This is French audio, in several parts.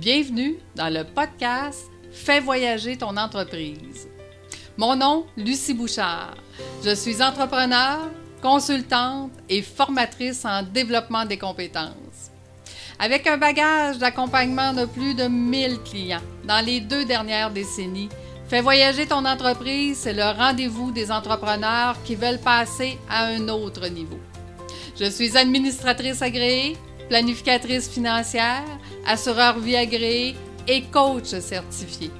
Bienvenue dans le podcast Fais voyager ton entreprise. Mon nom, Lucie Bouchard. Je suis entrepreneur, consultante et formatrice en développement des compétences. Avec un bagage d'accompagnement de plus de 1000 clients dans les deux dernières décennies, Fais voyager ton entreprise, c'est le rendez-vous des entrepreneurs qui veulent passer à un autre niveau. Je suis administratrice agréée, planificatrice financière, assureur vie agréé et coach certifié.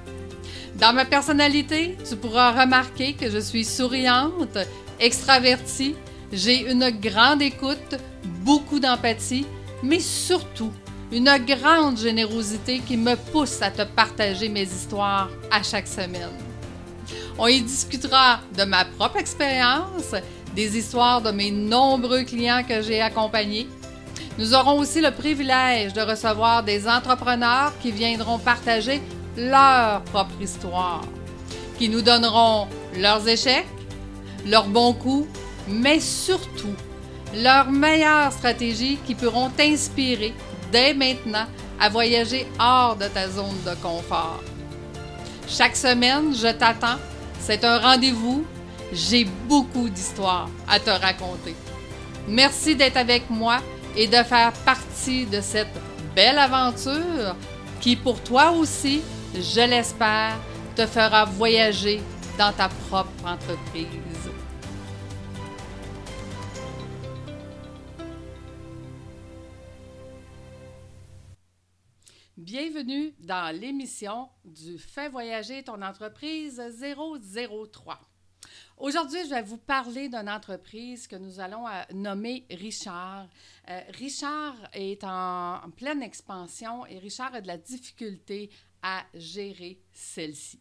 Dans ma personnalité, tu pourras remarquer que je suis souriante, extravertie, j'ai une grande écoute, beaucoup d'empathie, mais surtout une grande générosité qui me pousse à te partager mes histoires à chaque semaine. On y discutera de ma propre expérience, des histoires de mes nombreux clients que j'ai accompagnés. Nous aurons aussi le privilège de recevoir des entrepreneurs qui viendront partager leur propre histoire, qui nous donneront leurs échecs, leurs bons coups, mais surtout leurs meilleures stratégies qui pourront t'inspirer dès maintenant à voyager hors de ta zone de confort. Chaque semaine, je t'attends. C'est un rendez-vous. J'ai beaucoup d'histoires à te raconter. Merci d'être avec moi et de faire partie de cette belle aventure qui, pour toi aussi, je l'espère, te fera voyager dans ta propre entreprise. Bienvenue dans l'émission du Fais voyager ton entreprise 003. Aujourd'hui, je vais vous parler d'une entreprise que nous allons euh, nommer Richard. Euh, Richard est en, pleine expansion et Richard a de la difficulté à gérer celle-ci.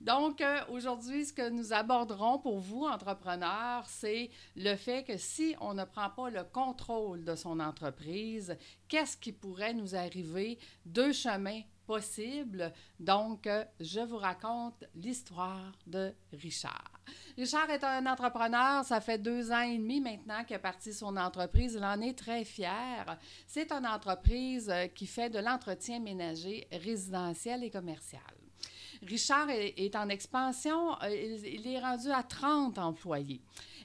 Donc, euh, aujourd'hui, ce que nous aborderons pour vous, entrepreneurs, c'est le fait que si on ne prend pas le contrôle de son entreprise, qu'est-ce qui pourrait nous arriver? Deux chemins possibles. Donc, euh, je vous raconte l'histoire de Richard. Richard est un entrepreneur, ça fait deux ans et demi maintenant qu'il a parti son entreprise. Il en est très fier. C'est une entreprise euh, qui fait de l'entretien ménager résidentiel et commercial. Richard est, en expansion. Euh, il, est rendu à 30 employés.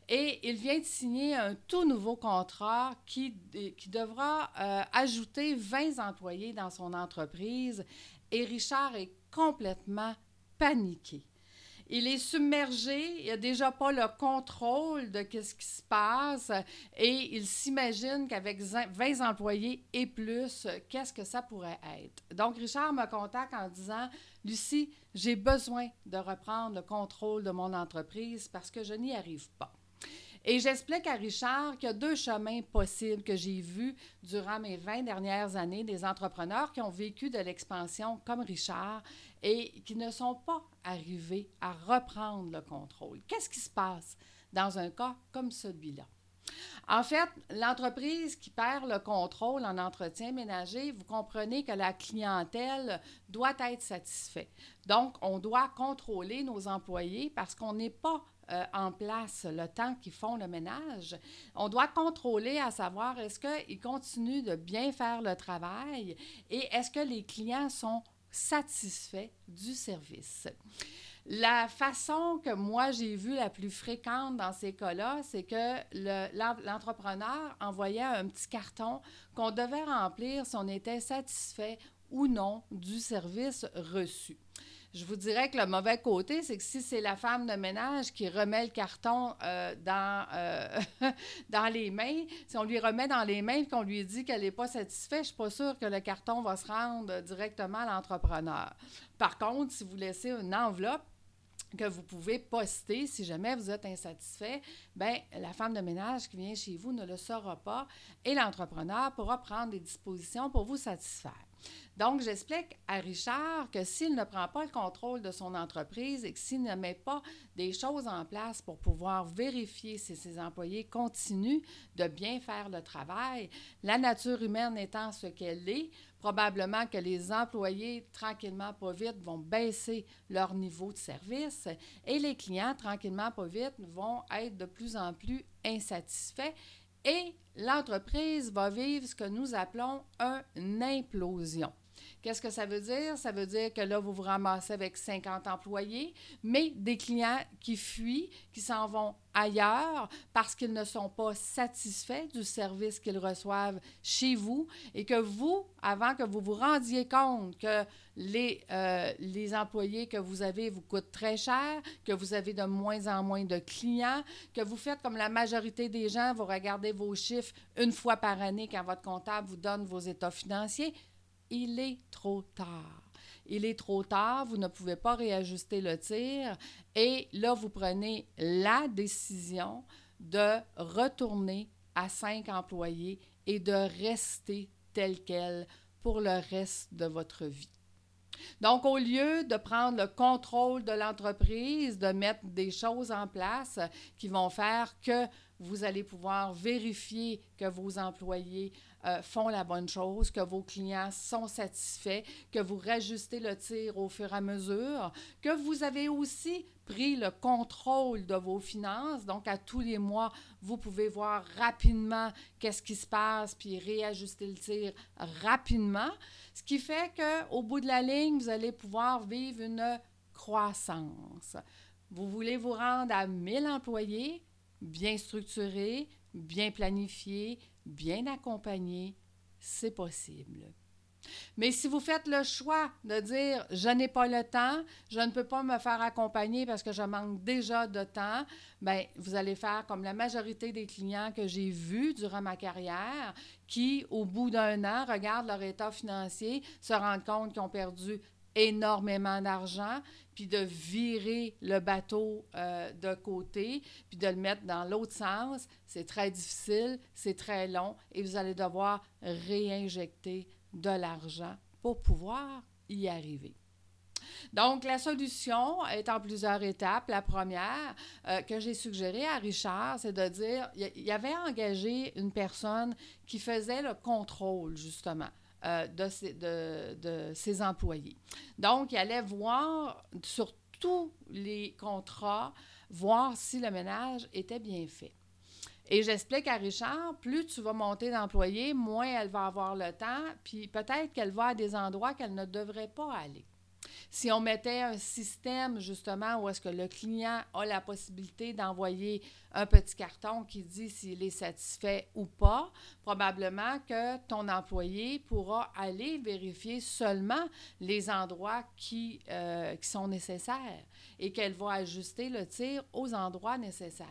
Et il vient de signer un tout nouveau contrat qui, qui devra euh, ajouter 20 employés dans son entreprise. Et Richard est complètement paniqué. Il est submergé, il n'a déjà pas le contrôle de ce qui se passe et il s'imagine qu'avec 20 employés et plus, qu'est-ce que ça pourrait être. Donc, Richard me contacte en disant Lucie, j'ai besoin de reprendre le contrôle de mon entreprise parce que je n'y arrive pas. Et j'explique à Richard qu'il y a deux chemins possibles que j'ai vus durant mes 20 dernières années des entrepreneurs qui ont vécu de l'expansion comme Richard et qui ne sont pas arrivés à reprendre le contrôle. Qu'est-ce qui se passe dans un cas comme celui-là? En fait, l'entreprise qui perd le contrôle en entretien ménager, vous comprenez que la clientèle doit être satisfaite. Donc, on doit contrôler nos employés parce qu'on n'est pas euh, en place le temps qu'ils font le ménage. On doit contrôler à savoir est-ce qu'ils continuent de bien faire le travail et est-ce que les clients sont satisfaits du service. La façon que moi j'ai vue la plus fréquente dans ces cas-là, c'est que l'entrepreneur envoyait un petit carton qu'on devait remplir si on était satisfait ou non du service reçu. Je vous dirais que le mauvais côté, c'est que si c'est la femme de ménage qui remet le carton euh, dans, euh, dans les mains, si on lui remet dans les mains et qu'on lui dit qu'elle n'est pas satisfaite, je ne suis pas sûre que le carton va se rendre directement à l'entrepreneur. Par contre, si vous laissez une enveloppe, que vous pouvez poster si jamais vous êtes insatisfait, bien, la femme de ménage qui vient chez vous ne le saura pas et l'entrepreneur pourra prendre des dispositions pour vous satisfaire. Donc, j'explique à Richard que s'il ne prend pas le contrôle de son entreprise et que s'il ne met pas des choses en place pour pouvoir vérifier si ses employés continuent de bien faire le travail, la nature humaine étant ce qu'elle est, probablement que les employés, tranquillement, pas vite, vont baisser leur niveau de service et les clients, tranquillement, pas vite, vont être de plus en plus insatisfaits et l'entreprise va vivre ce que nous appelons une implosion. Qu'est-ce que ça veut dire? Ça veut dire que là, vous vous ramassez avec 50 employés, mais des clients qui fuient, qui s'en vont ailleurs parce qu'ils ne sont pas satisfaits du service qu'ils reçoivent chez vous et que vous, avant que vous vous rendiez compte que les, euh, les employés que vous avez vous coûtent très cher, que vous avez de moins en moins de clients, que vous faites comme la majorité des gens, vous regardez vos chiffres une fois par année quand votre comptable vous donne vos états financiers, il est trop tard. Il est trop tard, vous ne pouvez pas réajuster le tir et là, vous prenez la décision de retourner à cinq employés et de rester tel quel pour le reste de votre vie. Donc, au lieu de prendre le contrôle de l'entreprise, de mettre des choses en place qui vont faire que vous allez pouvoir vérifier que vos employés euh, font la bonne chose, que vos clients sont satisfaits, que vous rajustez le tir au fur et à mesure, que vous avez aussi pris le contrôle de vos finances. Donc, à tous les mois, vous pouvez voir rapidement qu'est-ce qui se passe, puis réajuster le tir rapidement. Ce qui fait qu'au bout de la ligne, vous allez pouvoir vivre une croissance. Vous voulez vous rendre à 1000 employés, bien structuré, bien planifié, bien accompagné, c'est possible. Mais si vous faites le choix de dire je n'ai pas le temps, je ne peux pas me faire accompagner parce que je manque déjà de temps, bien, vous allez faire comme la majorité des clients que j'ai vus durant ma carrière qui, au bout d'un an, regardent leur état financier, se rendent compte qu'ils ont perdu énormément d'argent, puis de virer le bateau euh, de côté, puis de le mettre dans l'autre sens, c'est très difficile, c'est très long, et vous allez devoir réinjecter de l'argent pour pouvoir y arriver. Donc, la solution est en plusieurs étapes. La première euh, que j'ai suggérée à Richard, c'est de dire, il avait engagé une personne qui faisait le contrôle, justement. Euh, de, ses, de, ses employés. Donc, il allait voir sur tous les contrats, voir si le ménage était bien fait. Et j'explique à Richard, plus tu vas monter d'employés, moins elle va avoir le temps, puis peut-être qu'elle va à des endroits qu'elle ne devrait pas aller. Si on mettait un système justement où est-ce que le client a la possibilité d'envoyer un petit carton qui dit s'il est satisfait ou pas, probablement que ton employé pourra aller vérifier seulement les endroits qui, euh, qui sont nécessaires et qu'elle va ajuster le tir aux endroits nécessaires.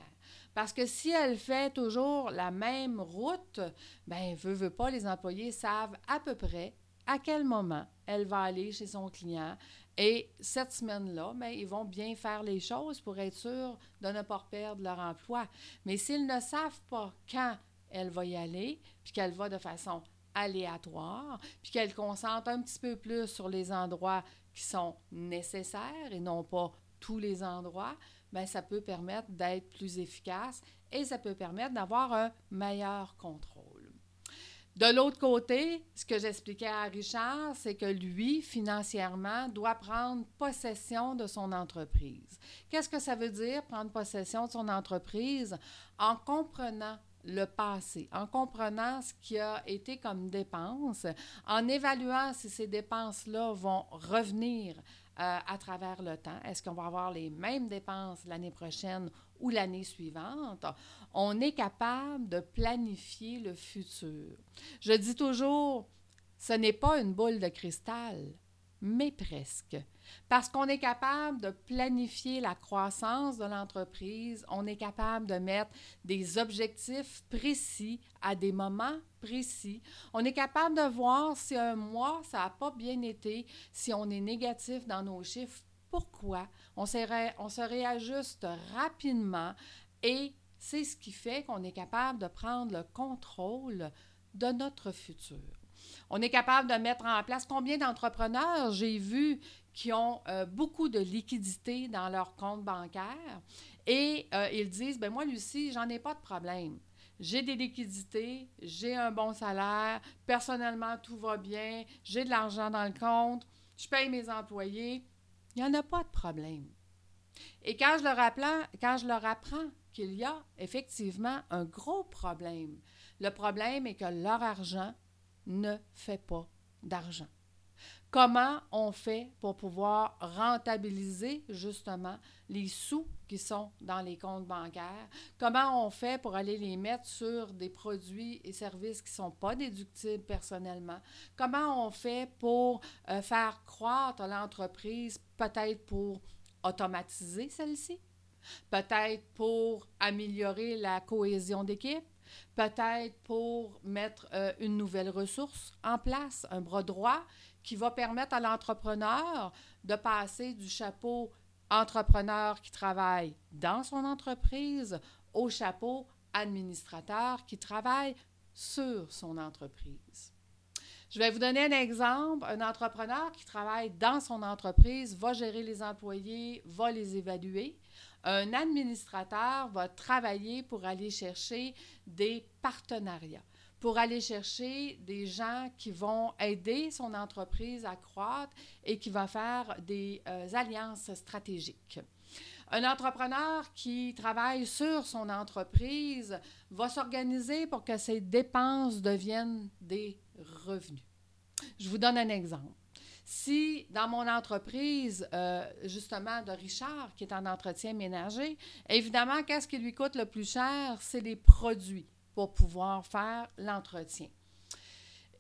Parce que si elle fait toujours la même route, ben veut, veut pas, les employés savent à peu près à quel moment elle va aller chez son client. Et cette semaine-là, ben, ils vont bien faire les choses pour être sûrs de ne pas perdre leur emploi. Mais s'ils ne savent pas quand elle va y aller, puis qu'elle va de façon aléatoire, puis qu'elle concentre un petit peu plus sur les endroits qui sont nécessaires et non pas tous les endroits, bien, ça peut permettre d'être plus efficace et ça peut permettre d'avoir un meilleur contrôle. De l'autre côté, ce que j'expliquais à Richard, c'est que lui, financièrement, doit prendre possession de son entreprise. Qu'est-ce que ça veut dire, prendre possession de son entreprise? En comprenant le passé, en comprenant ce qui a été comme dépense, en évaluant si ces dépenses-là vont revenir euh, à travers le temps. Est-ce qu'on va avoir les mêmes dépenses l'année prochaine ou l'année suivante? On est capable de planifier le futur. Je dis toujours, ce n'est pas une boule de cristal, mais presque. Parce qu'on est capable de planifier la croissance de l'entreprise, on est capable de mettre des objectifs précis à des moments précis. On est capable de voir si un mois, ça n'a pas bien été, si on est négatif dans nos chiffres, pourquoi. On se, réajuste rapidement et c'est ce qui fait qu'on est capable de prendre le contrôle de notre futur. On est capable de mettre en place combien d'entrepreneurs j'ai vu qui ont euh, beaucoup de liquidités dans leur compte bancaire et euh, ils disent ben moi Lucie, j'en ai pas de problème. J'ai des liquidités, j'ai un bon salaire, personnellement tout va bien, j'ai de l'argent dans le compte, je paye mes employés, il n'y en a pas de problème. Et quand je leur apprends, quand je leur apprends qu'il y a effectivement un gros problème, le problème est que leur argent ne fait pas d'argent. Comment on fait pour pouvoir rentabiliser justement les sous qui sont dans les comptes bancaires? Comment on fait pour aller les mettre sur des produits et services qui ne sont pas déductibles personnellement? Comment on fait pour euh, faire croître l'entreprise, peut-être pour automatiser celle-ci? Peut-être pour améliorer la cohésion d'équipe? Peut-être pour mettre euh, une nouvelle ressource en place, un bras droit qui va permettre à l'entrepreneur de passer du chapeau entrepreneur qui travaille dans son entreprise au chapeau administrateur qui travaille sur son entreprise. Je vais vous donner un exemple. Un entrepreneur qui travaille dans son entreprise va gérer les employés, va les évaluer. Un administrateur va travailler pour aller chercher des partenariats pour aller chercher des gens qui vont aider son entreprise à croître et qui va faire des euh, alliances stratégiques. Un entrepreneur qui travaille sur son entreprise va s'organiser pour que ses dépenses deviennent des revenus. Je vous donne un exemple. Si dans mon entreprise, euh, justement, de Richard, qui est en entretien ménager, évidemment, qu'est-ce qui lui coûte le plus cher? C'est les produits pour pouvoir faire l'entretien.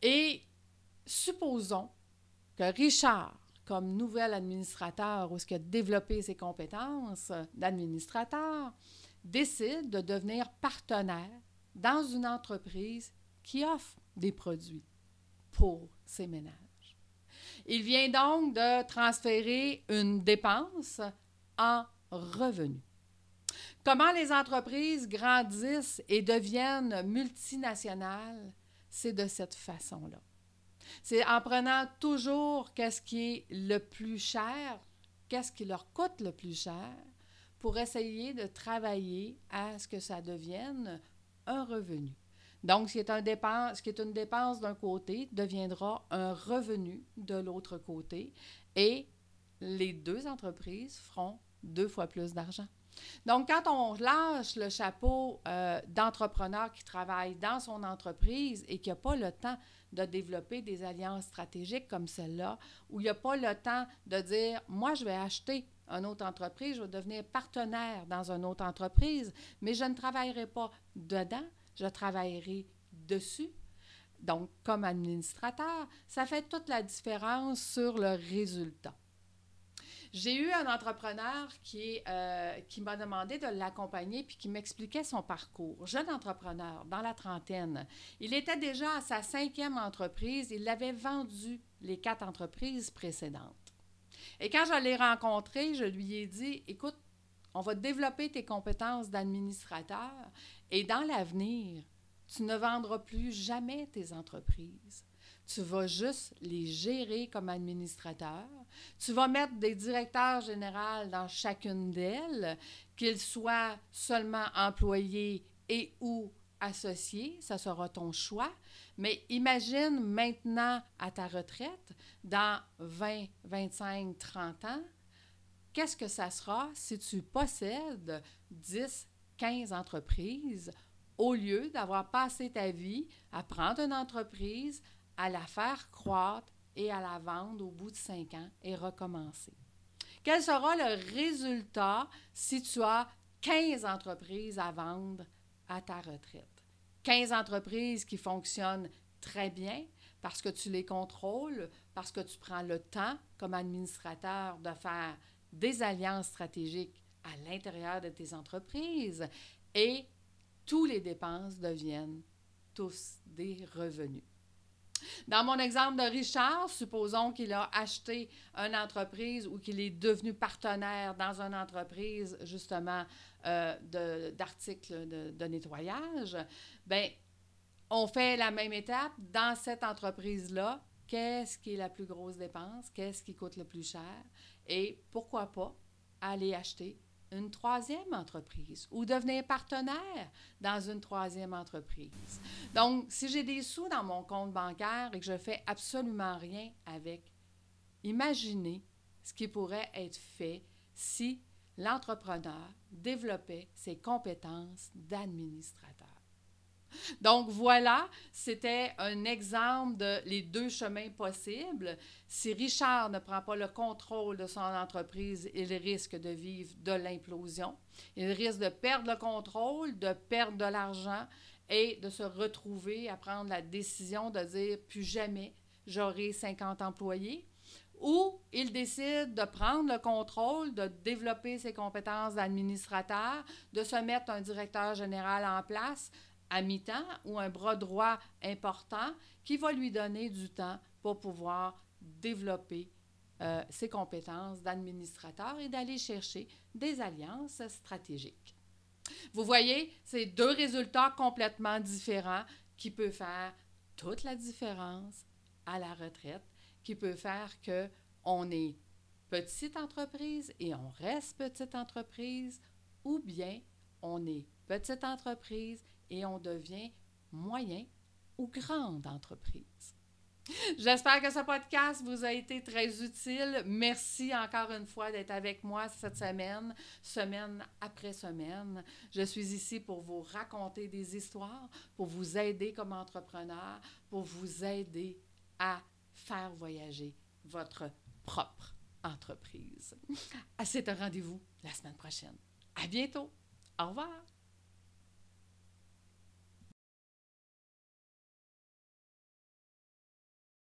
Et supposons que Richard, comme nouvel administrateur ou ce qui a développé ses compétences d'administrateur, décide de devenir partenaire dans une entreprise qui offre des produits pour ses ménages. Il vient donc de transférer une dépense en revenu. Comment les entreprises grandissent et deviennent multinationales, c'est de cette façon-là. C'est en prenant toujours qu'est-ce qui est le plus cher, qu'est-ce qui leur coûte le plus cher, pour essayer de travailler à ce que ça devienne un revenu. Donc, ce qui est, dépense, ce qui est une dépense d'un côté deviendra un revenu de l'autre côté et les deux entreprises feront deux fois plus d'argent. Donc, quand on lâche le chapeau euh, d'entrepreneur qui travaille dans son entreprise et qui n'a pas le temps de développer des alliances stratégiques comme celle-là, où il n'y a pas le temps de dire, moi, je vais acheter une autre entreprise, je vais devenir partenaire dans une autre entreprise, mais je ne travaillerai pas dedans, je travaillerai dessus. Donc, comme administrateur, ça fait toute la différence sur le résultat. J'ai eu un entrepreneur qui, euh, qui m'a demandé de l'accompagner puis qui m'expliquait son parcours. Jeune entrepreneur, dans la trentaine. Il était déjà à sa cinquième entreprise. Il avait vendu les quatre entreprises précédentes. Et quand je l'ai rencontré, je lui ai dit, écoute, on va développer tes compétences d'administrateur et dans l'avenir, tu ne vendras plus jamais tes entreprises. Tu vas juste les gérer comme administrateur. Tu vas mettre des directeurs généraux dans chacune d'elles, qu'ils soient seulement employés et ou associés, ça sera ton choix. Mais imagine maintenant à ta retraite, dans 20, 25, 30 ans, qu'est-ce que ça sera si tu possèdes 10, 15 entreprises au lieu d'avoir passé ta vie à prendre une entreprise, à la faire croître et à la vendre au bout de cinq ans et recommencer. Quel sera le résultat si tu as 15 entreprises à vendre à ta retraite? 15 entreprises qui fonctionnent très bien parce que tu les contrôles, parce que tu prends le temps comme administrateur de faire des alliances stratégiques à l'intérieur de tes entreprises et tous les dépenses deviennent tous des revenus. Dans mon exemple de Richard, supposons qu'il a acheté une entreprise ou qu'il est devenu partenaire dans une entreprise, justement, euh, d'articles de, de, nettoyage. Bien, on fait la même étape. Dans cette entreprise-là, qu'est-ce qui est la plus grosse dépense? Qu'est-ce qui coûte le plus cher? Et pourquoi pas aller acheter une troisième entreprise ou devenir partenaire dans une troisième entreprise. Donc, si j'ai des sous dans mon compte bancaire et que je fais absolument rien avec, imaginez ce qui pourrait être fait si l'entrepreneur développait ses compétences d'administrateur. Donc voilà, c'était un exemple de les deux chemins possibles. Si Richard ne prend pas le contrôle de son entreprise, il risque de vivre de l'implosion. Il risque de perdre le contrôle, de perdre de l'argent et de se retrouver à prendre la décision de dire plus jamais j'aurai 50 employés. Ou il décide de prendre le contrôle, de développer ses compétences d'administrateur, de se mettre un directeur général en place à mi-temps ou un bras droit important qui va lui donner du temps pour pouvoir développer euh, ses compétences d'administrateur et d'aller chercher des alliances stratégiques. Vous voyez, c'est deux résultats complètement différents qui peuvent faire toute la différence à la retraite, qui peut faire que on est petite entreprise et on reste petite entreprise, ou bien on est petite entreprise et on devient moyen ou grande entreprise. J'espère que ce podcast vous a été très utile. Merci encore une fois d'être avec moi cette semaine, semaine après semaine. Je suis ici pour vous raconter des histoires, pour vous aider comme entrepreneur, pour vous aider à faire voyager votre propre entreprise. C'est un rendez-vous la semaine prochaine. À bientôt. Au revoir.